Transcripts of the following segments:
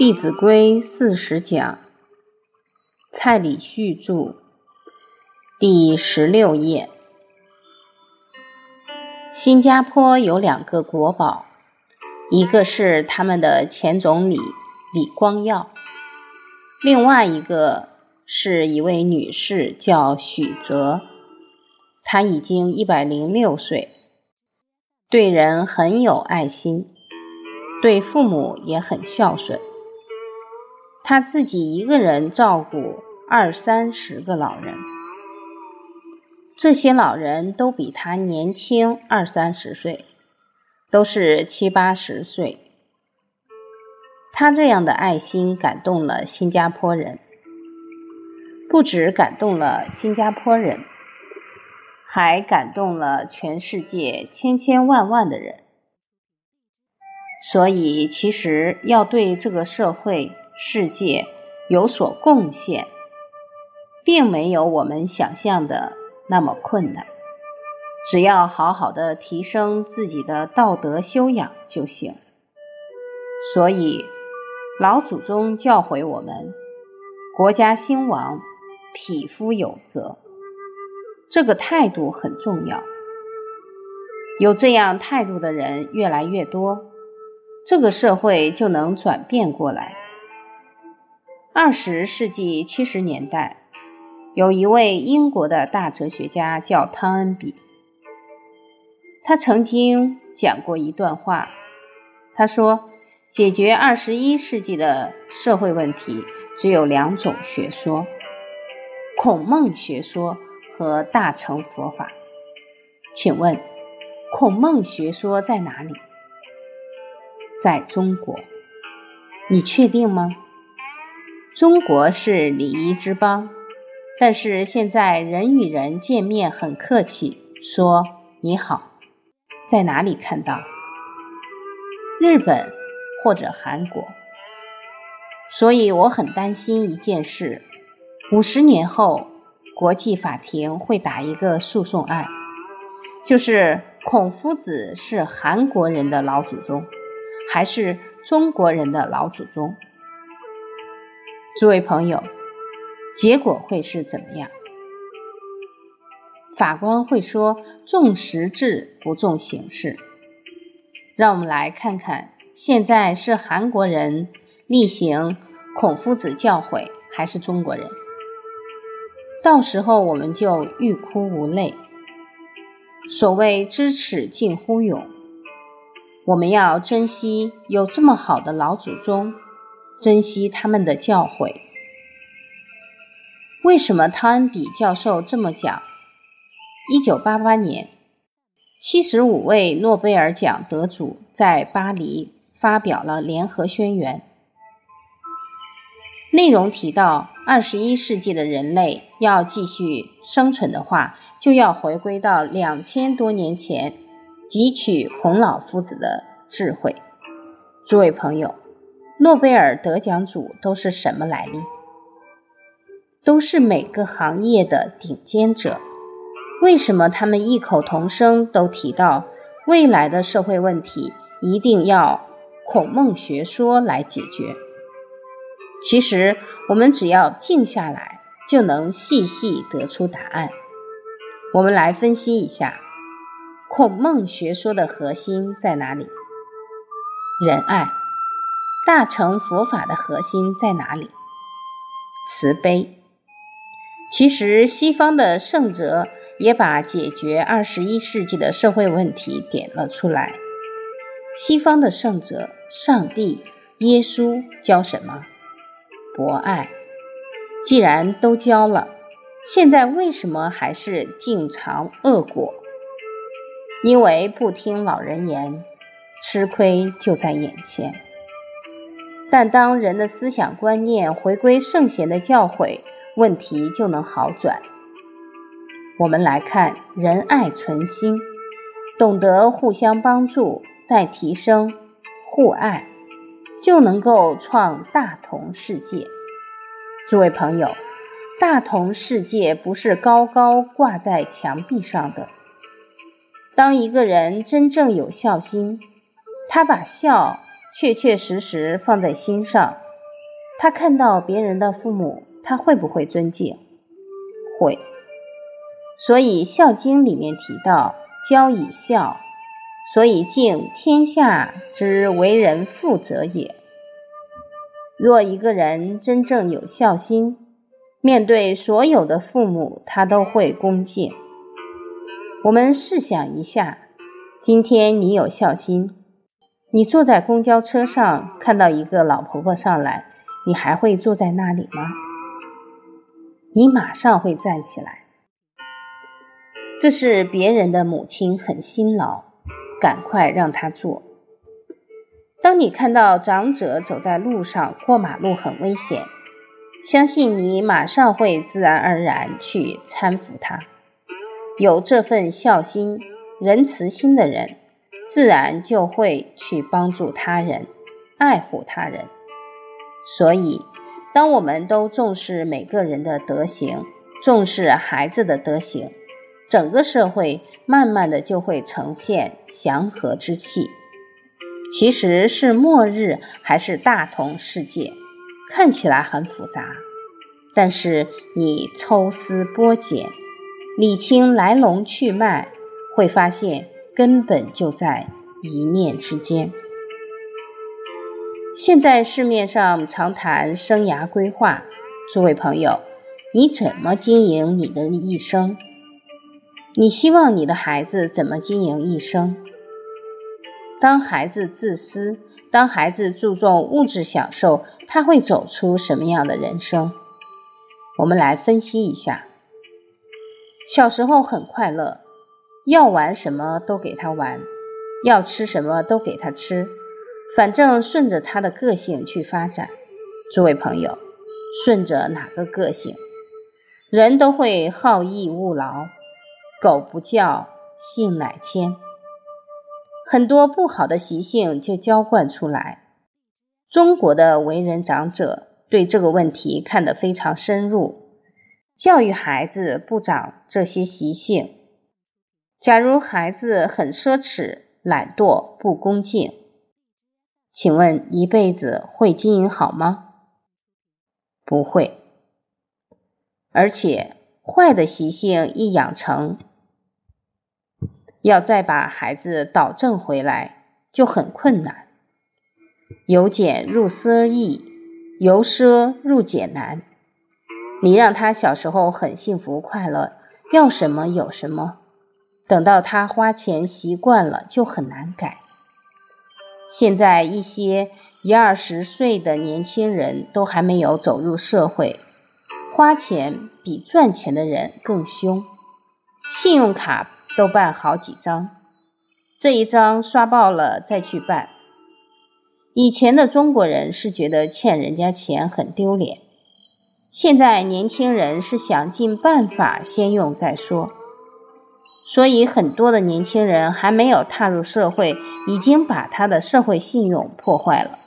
弟子规》四十讲，蔡礼旭著，第十六页。新加坡有两个国宝，一个是他们的前总理李光耀，另外一个是一位女士，叫许泽，她已经一百零六岁。对人很有爱心，对父母也很孝顺。他自己一个人照顾二三十个老人，这些老人都比他年轻二三十岁，都是七八十岁。他这样的爱心感动了新加坡人，不止感动了新加坡人。还感动了全世界千千万万的人，所以其实要对这个社会世界有所贡献，并没有我们想象的那么困难，只要好好的提升自己的道德修养就行。所以老祖宗教诲我们：国家兴亡，匹夫有责。这个态度很重要，有这样态度的人越来越多，这个社会就能转变过来。二十世纪七十年代，有一位英国的大哲学家叫汤恩比，他曾经讲过一段话，他说：“解决二十一世纪的社会问题，只有两种学说，孔孟学说。”和大乘佛法，请问孔孟学说在哪里？在中国，你确定吗？中国是礼仪之邦，但是现在人与人见面很客气，说你好，在哪里看到？日本或者韩国？所以我很担心一件事：五十年后。国际法庭会打一个诉讼案，就是孔夫子是韩国人的老祖宗，还是中国人的老祖宗？诸位朋友，结果会是怎么样？法官会说重实质不重形式。让我们来看看，现在是韩国人例行孔夫子教诲，还是中国人？到时候我们就欲哭无泪。所谓知耻近乎勇，我们要珍惜有这么好的老祖宗，珍惜他们的教诲。为什么汤恩比教授这么讲？一九八八年，七十五位诺贝尔奖得主在巴黎发表了联合宣言。内容提到，二十一世纪的人类要继续生存的话，就要回归到两千多年前，汲取孔老夫子的智慧。诸位朋友，诺贝尔得奖组都是什么来历？都是每个行业的顶尖者。为什么他们异口同声都提到，未来的社会问题一定要孔孟学说来解决？其实，我们只要静下来，就能细细得出答案。我们来分析一下，孔孟学说的核心在哪里？仁爱。大乘佛法的核心在哪里？慈悲。其实，西方的圣哲也把解决二十一世纪的社会问题点了出来。西方的圣哲，上帝、耶稣教什么？博爱，既然都教了，现在为什么还是尽尝恶果？因为不听老人言，吃亏就在眼前。但当人的思想观念回归圣贤的教诲，问题就能好转。我们来看仁爱存心，懂得互相帮助，再提升互爱。就能够创大同世界。诸位朋友，大同世界不是高高挂在墙壁上的。当一个人真正有孝心，他把孝确确实实放在心上，他看到别人的父母，他会不会尊敬？会。所以《孝经》里面提到“教以孝”，所以敬天下之为人父者也。若一个人真正有孝心，面对所有的父母，他都会恭敬。我们试想一下，今天你有孝心，你坐在公交车上，看到一个老婆婆上来，你还会坐在那里吗？你马上会站起来。这是别人的母亲很辛劳，赶快让她坐。当你看到长者走在路上过马路很危险，相信你马上会自然而然去搀扶他。有这份孝心、仁慈心的人，自然就会去帮助他人、爱护他人。所以，当我们都重视每个人的德行，重视孩子的德行，整个社会慢慢的就会呈现祥和之气。其实是末日还是大同世界，看起来很复杂，但是你抽丝剥茧，理清来龙去脉，会发现根本就在一念之间。现在市面上常谈生涯规划，诸位朋友，你怎么经营你的一生？你希望你的孩子怎么经营一生？当孩子自私，当孩子注重物质享受，他会走出什么样的人生？我们来分析一下。小时候很快乐，要玩什么都给他玩，要吃什么都给他吃，反正顺着他的个性去发展。诸位朋友，顺着哪个个性？人都会好逸恶劳，狗不叫，性乃迁。很多不好的习性就浇灌出来。中国的为人长者对这个问题看得非常深入，教育孩子不长这些习性。假如孩子很奢侈、懒惰、不恭敬，请问一辈子会经营好吗？不会。而且坏的习性一养成。要再把孩子导正回来就很困难，由俭入奢易，由奢入俭难。你让他小时候很幸福快乐，要什么有什么，等到他花钱习惯了就很难改。现在一些一二十岁的年轻人都还没有走入社会，花钱比赚钱的人更凶，信用卡。都办好几张，这一张刷爆了再去办。以前的中国人是觉得欠人家钱很丢脸，现在年轻人是想尽办法先用再说。所以很多的年轻人还没有踏入社会，已经把他的社会信用破坏了，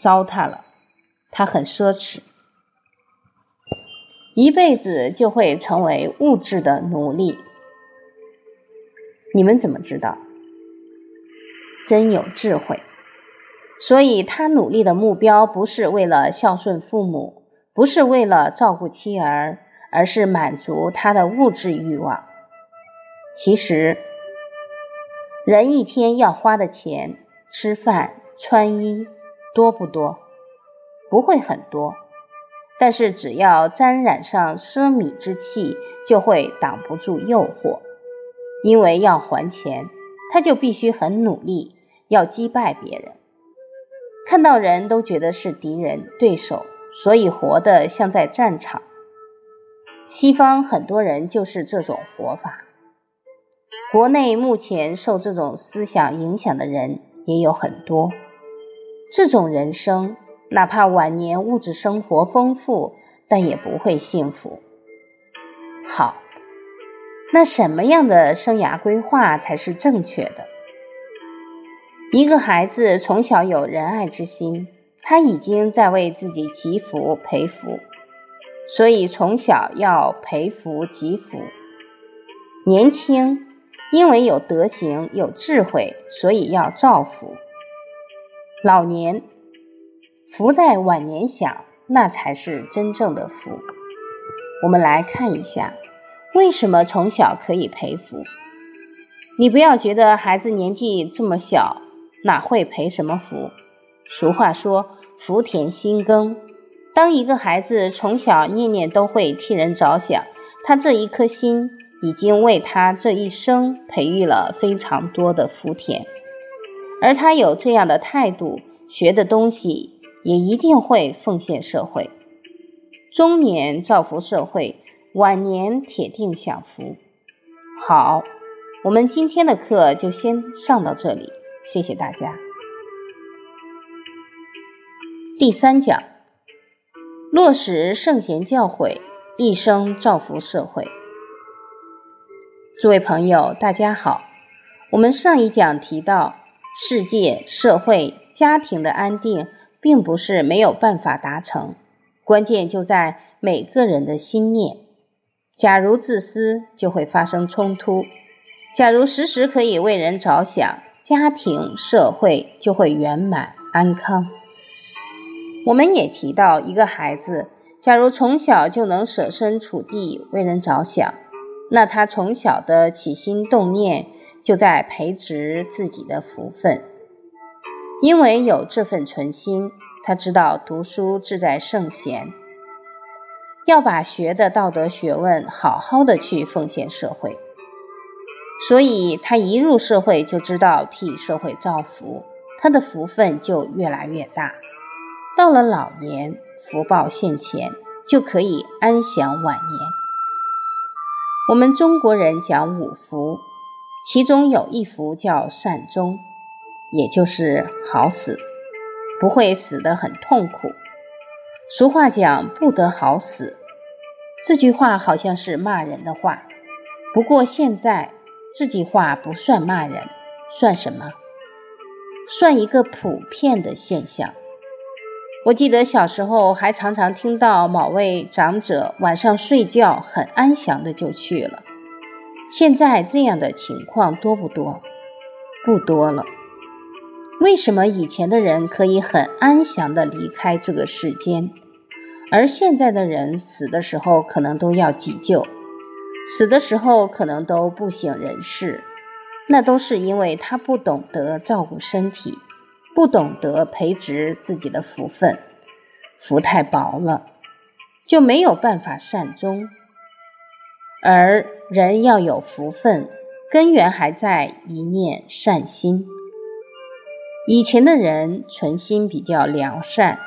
糟蹋了。他很奢侈，一辈子就会成为物质的奴隶。你们怎么知道？真有智慧，所以他努力的目标不是为了孝顺父母，不是为了照顾妻儿，而是满足他的物质欲望。其实，人一天要花的钱，吃饭、穿衣多不多？不会很多，但是只要沾染上奢靡之气，就会挡不住诱惑。因为要还钱，他就必须很努力，要击败别人，看到人都觉得是敌人、对手，所以活得像在战场。西方很多人就是这种活法，国内目前受这种思想影响的人也有很多。这种人生，哪怕晚年物质生活丰富，但也不会幸福。好。那什么样的生涯规划才是正确的？一个孩子从小有仁爱之心，他已经在为自己积福培福，所以从小要培福积福。年轻因为有德行有智慧，所以要造福。老年福在晚年享，那才是真正的福。我们来看一下，为什么从小可以培福？你不要觉得孩子年纪这么小，哪会培什么福？俗话说“福田心耕”，当一个孩子从小念念都会替人着想，他这一颗心已经为他这一生培育了非常多的福田，而他有这样的态度，学的东西也一定会奉献社会。中年造福社会，晚年铁定享福。好，我们今天的课就先上到这里，谢谢大家。第三讲，落实圣贤教诲，一生造福社会。诸位朋友，大家好。我们上一讲提到，世界、社会、家庭的安定，并不是没有办法达成。关键就在每个人的心念。假如自私，就会发生冲突；假如时时可以为人着想，家庭社会就会圆满安康。我们也提到，一个孩子假如从小就能设身处地为人着想，那他从小的起心动念就在培植自己的福分，因为有这份存心。他知道读书志在圣贤，要把学的道德学问好好的去奉献社会，所以他一入社会就知道替社会造福，他的福分就越来越大。到了老年，福报现前，就可以安享晚年。我们中国人讲五福，其中有一福叫善终，也就是好死。不会死得很痛苦。俗话讲“不得好死”，这句话好像是骂人的话。不过现在这句话不算骂人，算什么？算一个普遍的现象。我记得小时候还常常听到某位长者晚上睡觉很安详的就去了。现在这样的情况多不多？不多了。为什么以前的人可以很安详的离开这个世间，而现在的人死的时候可能都要急救，死的时候可能都不省人事？那都是因为他不懂得照顾身体，不懂得培植自己的福分，福太薄了，就没有办法善终。而人要有福分，根源还在一念善心。以前的人存心比较良善，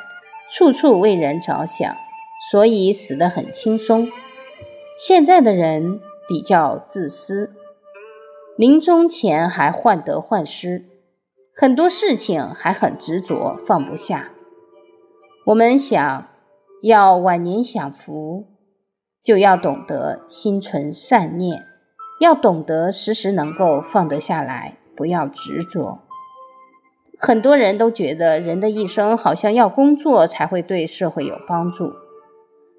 处处为人着想，所以死得很轻松。现在的人比较自私，临终前还患得患失，很多事情还很执着，放不下。我们想要晚年享福，就要懂得心存善念，要懂得时时能够放得下来，不要执着。很多人都觉得人的一生好像要工作才会对社会有帮助，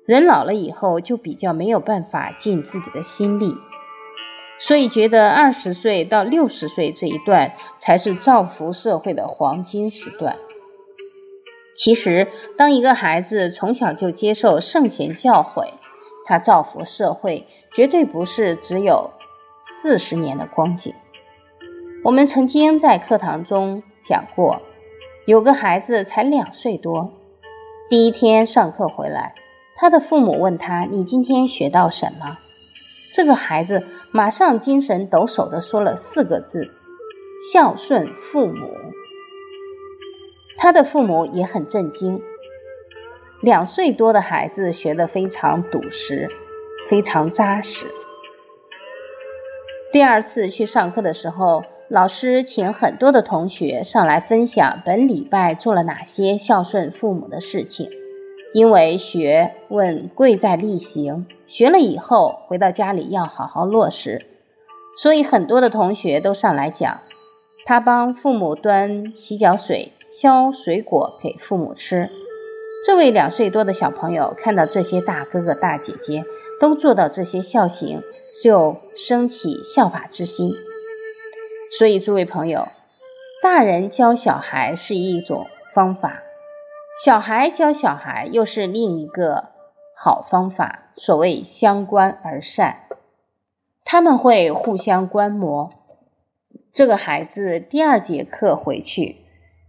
人老了以后就比较没有办法尽自己的心力，所以觉得二十岁到六十岁这一段才是造福社会的黄金时段。其实，当一个孩子从小就接受圣贤教诲，他造福社会绝对不是只有四十年的光景。我们曾经在课堂中。讲过，有个孩子才两岁多，第一天上课回来，他的父母问他：“你今天学到什么？”这个孩子马上精神抖擞地说了四个字：“孝顺父母。”他的父母也很震惊。两岁多的孩子学得非常笃实，非常扎实。第二次去上课的时候。老师请很多的同学上来分享本礼拜做了哪些孝顺父母的事情，因为学问贵在力行，学了以后回到家里要好好落实，所以很多的同学都上来讲，他帮父母端洗脚水、削水果给父母吃。这位两岁多的小朋友看到这些大哥哥大姐姐都做到这些孝行，就升起效法之心。所以，诸位朋友，大人教小孩是一种方法，小孩教小孩又是另一个好方法，所谓相观而善。他们会互相观摩。这个孩子第二节课回去，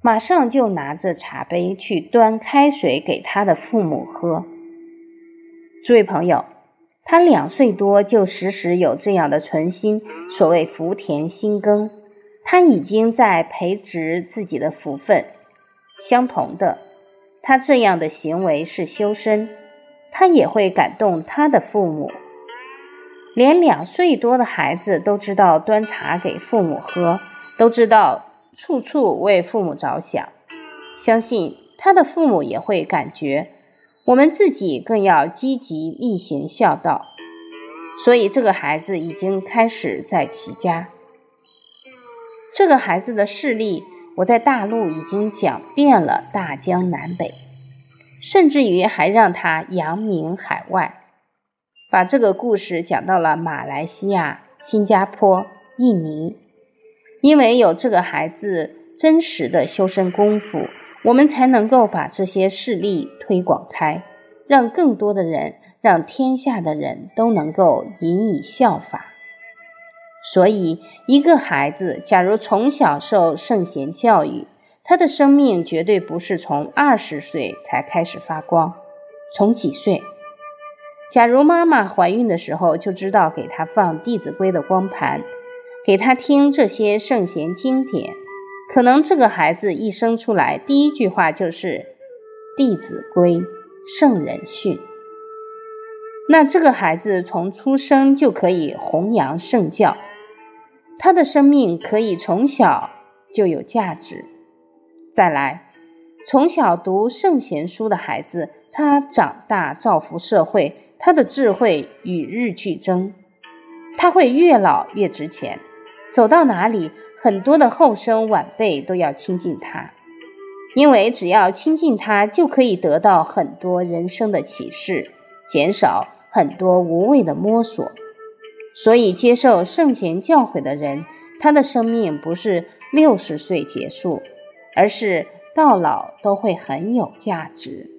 马上就拿着茶杯去端开水给他的父母喝。诸位朋友，他两岁多就时时有这样的存心，所谓福田心耕，他已经在培植自己的福分。相同的，他这样的行为是修身，他也会感动他的父母。连两岁多的孩子都知道端茶给父母喝，都知道处处为父母着想，相信他的父母也会感觉，我们自己更要积极力行孝道。所以这个孩子已经开始在齐家。这个孩子的事例，我在大陆已经讲遍了大江南北，甚至于还让他扬名海外。把这个故事讲到了马来西亚、新加坡、印尼，因为有这个孩子真实的修身功夫，我们才能够把这些事例推广开，让更多的人，让天下的人都能够引以效法。所以，一个孩子假如从小受圣贤教育，他的生命绝对不是从二十岁才开始发光，从几岁？假如妈妈怀孕的时候就知道给他放《弟子规》的光盘，给他听这些圣贤经典，可能这个孩子一生出来第一句话就是《弟子规》圣人训。那这个孩子从出生就可以弘扬圣教，他的生命可以从小就有价值。再来，从小读圣贤书的孩子，他长大造福社会。他的智慧与日俱增，他会越老越值钱。走到哪里，很多的后生晚辈都要亲近他，因为只要亲近他，就可以得到很多人生的启示，减少很多无谓的摸索。所以，接受圣贤教诲的人，他的生命不是六十岁结束，而是到老都会很有价值。